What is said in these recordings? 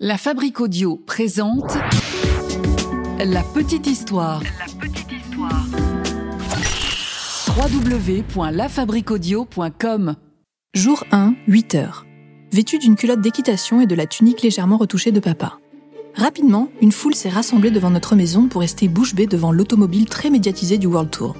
La Fabrique Audio présente La Petite Histoire. La petite histoire. www.lafabriqueaudio.com Jour 1, 8 heures. Vêtu d'une culotte d'équitation et de la tunique légèrement retouchée de papa. Rapidement, une foule s'est rassemblée devant notre maison pour rester bouche bée devant l'automobile très médiatisée du World Tour.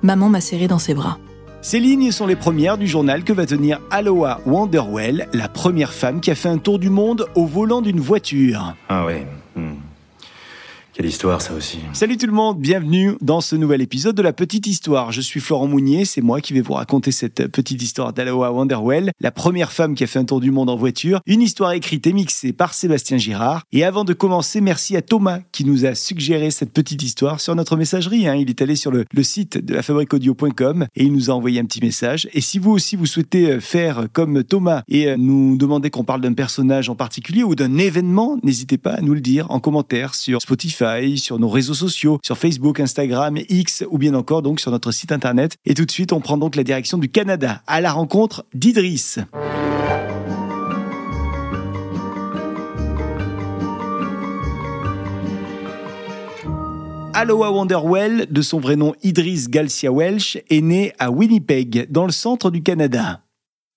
Maman m'a serré dans ses bras. Ces lignes sont les premières du journal que va tenir Aloha Wanderwell, la première femme qui a fait un tour du monde au volant d'une voiture. Ah ouais. hmm. Histoire ça aussi. Salut tout le monde, bienvenue dans ce nouvel épisode de La Petite Histoire. Je suis Florent Mounier, c'est moi qui vais vous raconter cette petite histoire d'Aloha Wanderwell, la première femme qui a fait un tour du monde en voiture. Une histoire écrite et mixée par Sébastien Girard. Et avant de commencer, merci à Thomas qui nous a suggéré cette petite histoire sur notre messagerie. hein. Il est allé sur le, le site de lafabriqueaudio.com et il nous a envoyé un petit message. Et si vous aussi vous souhaitez euh, faire comme Thomas et euh, nous demander qu'on parle d'un personnage en particulier ou d'un événement, n'hésitez pas à nous le dire en commentaire sur Spotify, sur nos réseaux sociaux, sur Facebook, Instagram, X ou bien encore donc sur notre site internet. Et tout de suite, on prend donc la direction du Canada à la rencontre d'Idriss. Aloha Wonderwell, de son vrai nom Idriss Galcia Welsh, est né à Winnipeg, dans le centre du Canada.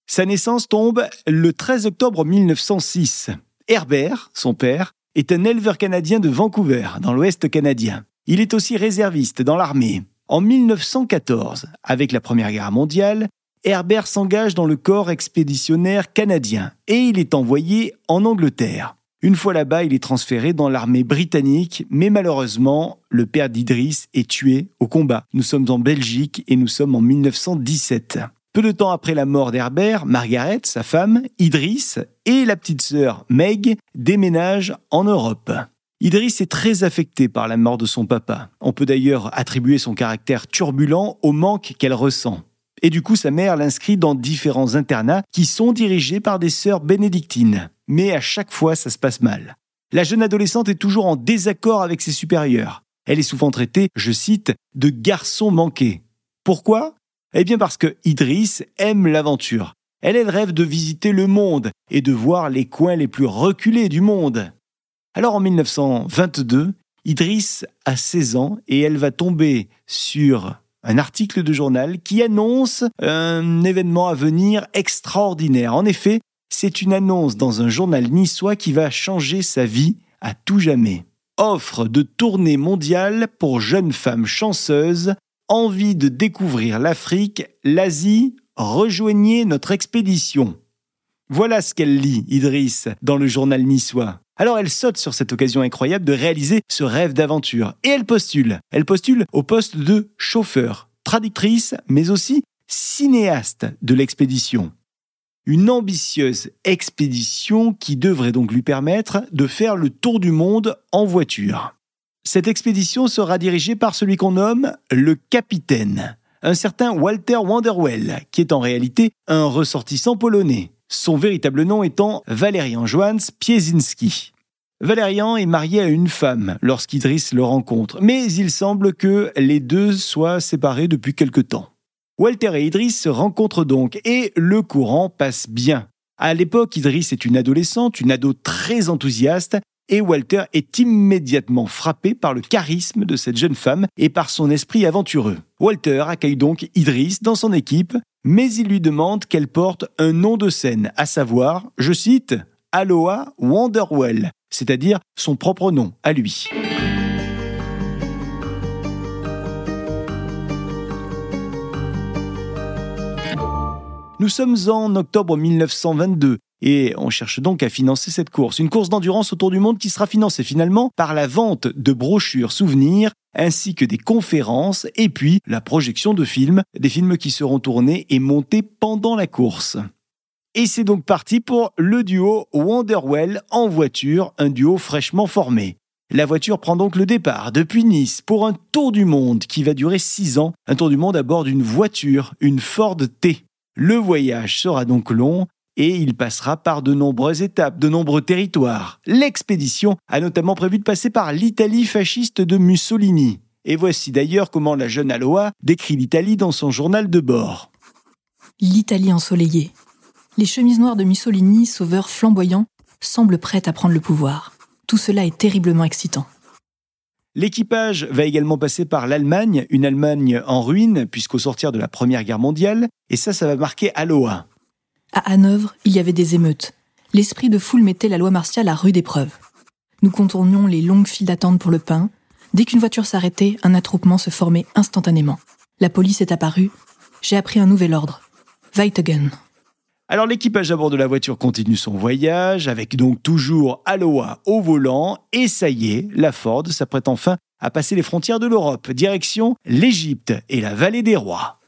Sa naissance tombe le 13 octobre 1906. Herbert, son père, est un éleveur canadien de Vancouver, dans l'Ouest canadien. Il est aussi réserviste dans l'armée. En 1914, avec la Première Guerre mondiale, Herbert s'engage dans le corps expéditionnaire canadien et il est envoyé en Angleterre. Une fois là-bas, il est transféré dans l'armée britannique, mais malheureusement, le père d'Idriss est tué au combat. Nous sommes en Belgique et nous sommes en 1917. Peu de temps après la mort d'Herbert, Margaret, sa femme, Idriss et la petite sœur Meg déménagent en Europe. Idriss est très affecté par la mort de son papa. On peut d'ailleurs attribuer son caractère turbulent au manque qu'elle ressent. Et du coup, sa mère l'inscrit dans différents internats qui sont dirigés par des sœurs bénédictines. Mais à chaque fois, ça se passe mal. La jeune adolescente est toujours en désaccord avec ses supérieurs. Elle est souvent traitée, je cite, de garçon manqué. Pourquoi? Eh bien parce que Idriss aime l'aventure. Elle, elle rêve de visiter le monde et de voir les coins les plus reculés du monde. Alors en 1922, Idriss a 16 ans et elle va tomber sur un article de journal qui annonce un événement à venir extraordinaire. En effet, c'est une annonce dans un journal niçois qui va changer sa vie à tout jamais. Offre de tournée mondiale pour jeunes femmes chanceuses, envie de découvrir l'Afrique, l'Asie, rejoignez notre expédition. Voilà ce qu'elle lit, Idriss, dans le journal niçois. Alors elle saute sur cette occasion incroyable de réaliser ce rêve d'aventure et elle postule. Elle postule au poste de chauffeur, traductrice, mais aussi cinéaste de l'expédition. Une ambitieuse expédition qui devrait donc lui permettre de faire le tour du monde en voiture. Cette expédition sera dirigée par celui qu'on nomme le capitaine, un certain Walter Wanderwell, qui est en réalité un ressortissant polonais son véritable nom étant Valerian Johannes Piesinski. Valerian est marié à une femme lorsqu'Idriss le rencontre, mais il semble que les deux soient séparés depuis quelque temps. Walter et Idriss se rencontrent donc et le courant passe bien. À l'époque, Idriss est une adolescente, une ado très enthousiaste, et Walter est immédiatement frappé par le charisme de cette jeune femme et par son esprit aventureux. Walter accueille donc Idriss dans son équipe, mais il lui demande qu'elle porte un nom de scène, à savoir, je cite, Aloha Wanderwell, c'est-à-dire son propre nom à lui. Nous sommes en octobre 1922 et on cherche donc à financer cette course. Une course d'endurance autour du monde qui sera financée finalement par la vente de brochures souvenirs ainsi que des conférences et puis la projection de films, des films qui seront tournés et montés pendant la course. Et c'est donc parti pour le duo Wanderwell en voiture, un duo fraîchement formé. La voiture prend donc le départ depuis Nice pour un tour du monde qui va durer 6 ans, un tour du monde à bord d'une voiture, une Ford T. Le voyage sera donc long et il passera par de nombreuses étapes, de nombreux territoires. L'expédition a notamment prévu de passer par l'Italie fasciste de Mussolini. Et voici d'ailleurs comment la jeune Aloha décrit l'Italie dans son journal de bord. L'Italie ensoleillée. Les chemises noires de Mussolini, sauveur flamboyant, semble prête à prendre le pouvoir. Tout cela est terriblement excitant. L'équipage va également passer par l'Allemagne, une Allemagne en ruine, puisqu'au sortir de la Première Guerre mondiale, et ça, ça va marquer Aloha. À Hanovre, il y avait des émeutes. L'esprit de foule mettait la loi martiale à rude épreuve. Nous contournions les longues files d'attente pour le pain. Dès qu'une voiture s'arrêtait, un attroupement se formait instantanément. La police est apparue. J'ai appris un nouvel ordre. Weitegen. Alors l'équipage à bord de la voiture continue son voyage, avec donc toujours Aloha au volant, et ça y est, la Ford s'apprête enfin à passer les frontières de l'Europe, direction l'Égypte et la vallée des rois.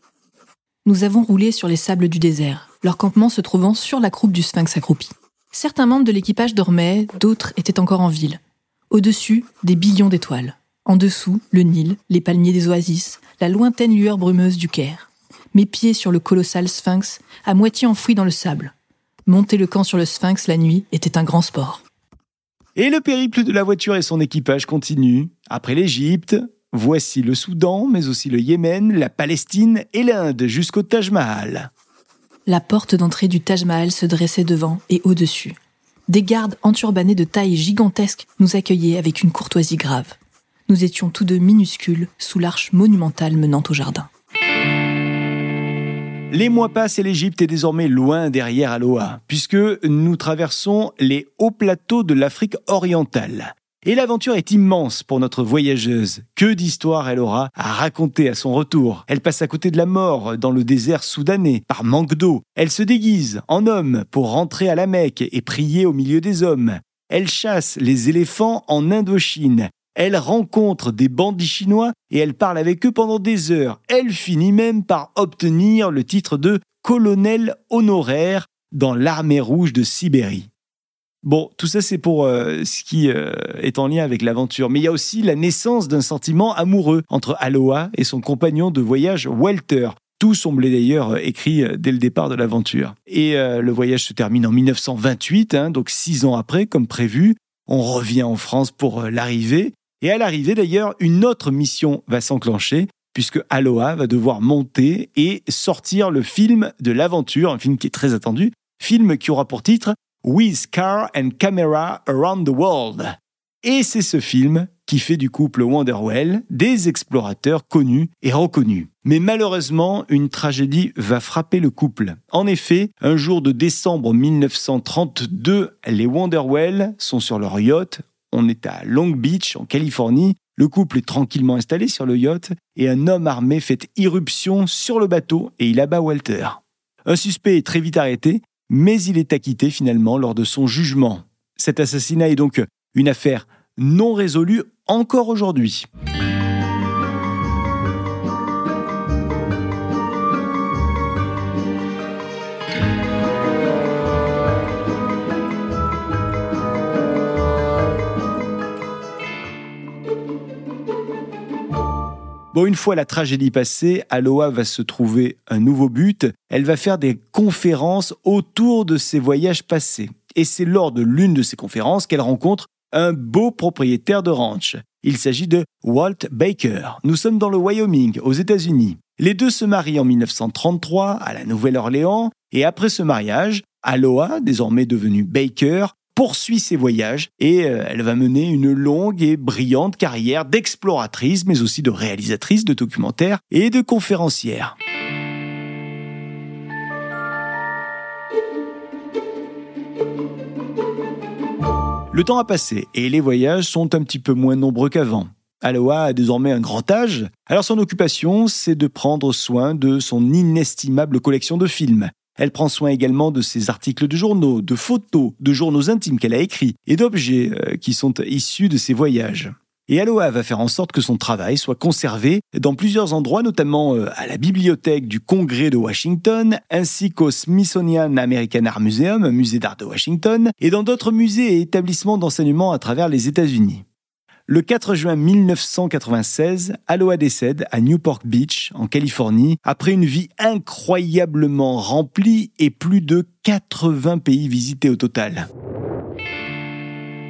Nous avons roulé sur les sables du désert, leur campement se trouvant sur la croupe du sphinx accroupi. Certains membres de l'équipage dormaient, d'autres étaient encore en ville. Au-dessus, des billions d'étoiles. En dessous, le Nil, les palmiers des oasis, la lointaine lueur brumeuse du Caire. Mes pieds sur le colossal sphinx, à moitié enfoui dans le sable. Monter le camp sur le sphinx la nuit était un grand sport. Et le périple de la voiture et son équipage continue. Après l'Égypte, voici le Soudan, mais aussi le Yémen, la Palestine et l'Inde jusqu'au Taj Mahal. La porte d'entrée du Taj Mahal se dressait devant et au-dessus. Des gardes enturbanés de taille gigantesque nous accueillaient avec une courtoisie grave. Nous étions tous deux minuscules sous l'arche monumentale menant au jardin. Les mois passent et l'Égypte est désormais loin derrière Aloha, puisque nous traversons les hauts plateaux de l'Afrique orientale. Et l'aventure est immense pour notre voyageuse. Que d'histoires elle aura à raconter à son retour. Elle passe à côté de la mort dans le désert soudanais par manque d'eau. Elle se déguise en homme pour rentrer à la Mecque et prier au milieu des hommes. Elle chasse les éléphants en Indochine. Elle rencontre des bandits chinois et elle parle avec eux pendant des heures. Elle finit même par obtenir le titre de colonel honoraire dans l'armée rouge de Sibérie. Bon, tout ça c'est pour euh, ce qui euh, est en lien avec l'aventure. Mais il y a aussi la naissance d'un sentiment amoureux entre Aloha et son compagnon de voyage Walter. Tout semblait d'ailleurs euh, écrit dès le départ de l'aventure. Et le voyage se termine en 1928, hein, donc six ans après, comme prévu. On revient en France pour l'arrivée. Et à l'arrivée d'ailleurs, une autre mission va s'enclencher puisque Aloha va devoir monter et sortir le film de l'aventure, un film qui est très attendu, film qui aura pour titre With Car and Camera Around the World. Et c'est ce film qui fait du couple Wonderwell des explorateurs connus et reconnus. Mais malheureusement, une tragédie va frapper le couple. En effet, un jour de décembre 1932, les Wonderwell sont sur leur yacht. On est à Long Beach, en Californie. Le couple est tranquillement installé sur le yacht et un homme armé fait irruption sur le bateau et il abat Walter. Un suspect est très vite arrêté mais il est acquitté finalement lors de son jugement. Cet assassinat est donc une affaire non résolue encore aujourd'hui. Bon, une fois la tragédie passée, Aloha va se trouver un nouveau but. Elle va faire des conférences autour de ses voyages passés. Et c'est lors de l'une de ces conférences qu'elle rencontre un beau propriétaire de ranch. Il s'agit de Walt Baker. Nous sommes dans le Wyoming, aux États-Unis. Les deux se marient en 1933 à la Nouvelle-Orléans et après ce mariage, Aloha, désormais devenue Baker, poursuit ses voyages et euh, elle va mener une longue et brillante carrière d'exploratrice, mais aussi de réalisatrice de documentaires et de conférencière. Le temps a passé et les voyages sont un petit peu moins nombreux qu'avant. Aloha a désormais un grand âge, alors son occupation, c'est de prendre soin de son inestimable collection de films. Elle prend soin également de ses articles de journaux, de photos, de journaux intimes qu'elle a écrits et d'objets euh, qui sont issus de ses voyages. Et Aloha va faire en sorte que son travail soit conservé dans plusieurs endroits, notamment euh, à la bibliothèque du Congrès de Washington, ainsi qu'au Smithsonian American Art Museum, musée d'art de Washington, et dans d'autres musées et établissements d'enseignement à travers les États-Unis. Le 4 juin 1996, Aloha décède à Newport Beach, en Californie, après une vie incroyablement remplie et plus de 80 pays visités au total.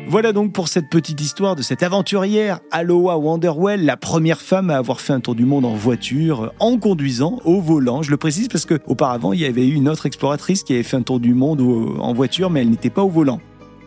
Voilà donc pour cette petite histoire de cette aventurière, Aloha Wonderwell, la première femme à avoir fait un tour du monde en voiture, en conduisant, au volant. Je le précise parce qu'auparavant, il y avait eu une autre exploratrice qui avait fait un tour du monde en voiture, mais elle n'était pas au volant.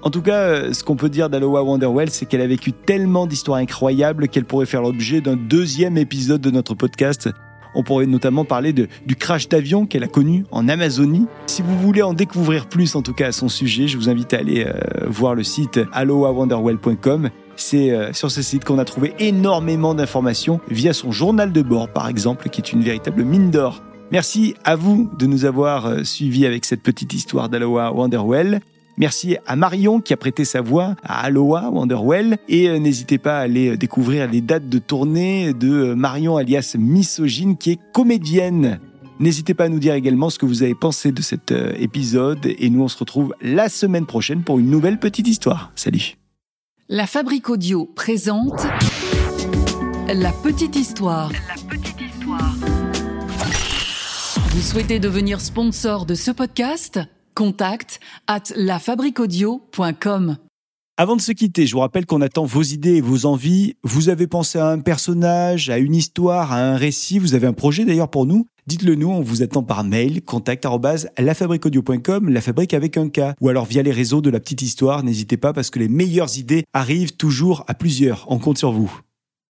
En tout cas, euh, ce qu'on peut dire d'Aloha Wonderwell, c'est qu'elle a vécu tellement d'histoires incroyables qu'elle pourrait faire l'objet d'un deuxième épisode de notre podcast. On pourrait notamment parler du crash d'avion qu'elle a connu en Amazonie. Si vous voulez en découvrir plus, en tout cas à son sujet, je vous invite à aller euh, voir le site aloawonderwell.com. C'est euh, sur ce site qu'on a trouvé énormément d'informations via son journal de bord, par exemple, qui est une véritable mine d'or. Merci à vous de nous avoir suivis avec cette petite histoire d'Aloha Wonderwell. Merci à Marion qui a prêté sa voix à Aloha Wonderwell. Et euh, n'hésitez pas à aller découvrir les dates de tournée de Marion alias Misogyne qui est comédienne. N'hésitez pas à nous dire également ce que vous avez pensé de cet épisode. Et nous, on se retrouve la semaine prochaine pour une nouvelle petite histoire. Salut la Fabrique Audio présente La Petite Histoire. La Petite Histoire. Vous souhaitez devenir sponsor de ce podcast? Contact at lafabriquaudio.com. Avant de se quitter, je vous rappelle qu'on attend vos idées et vos envies. Vous avez pensé à un personnage, à une histoire, à un récit, vous avez un projet d'ailleurs pour nous Dites-le nous, on vous attend par mail, contact lafabriqueaudio.com, la fabrique avec un K, ou alors via les réseaux de la petite histoire, n'hésitez pas parce que les meilleures idées arrivent toujours à plusieurs. On compte sur vous.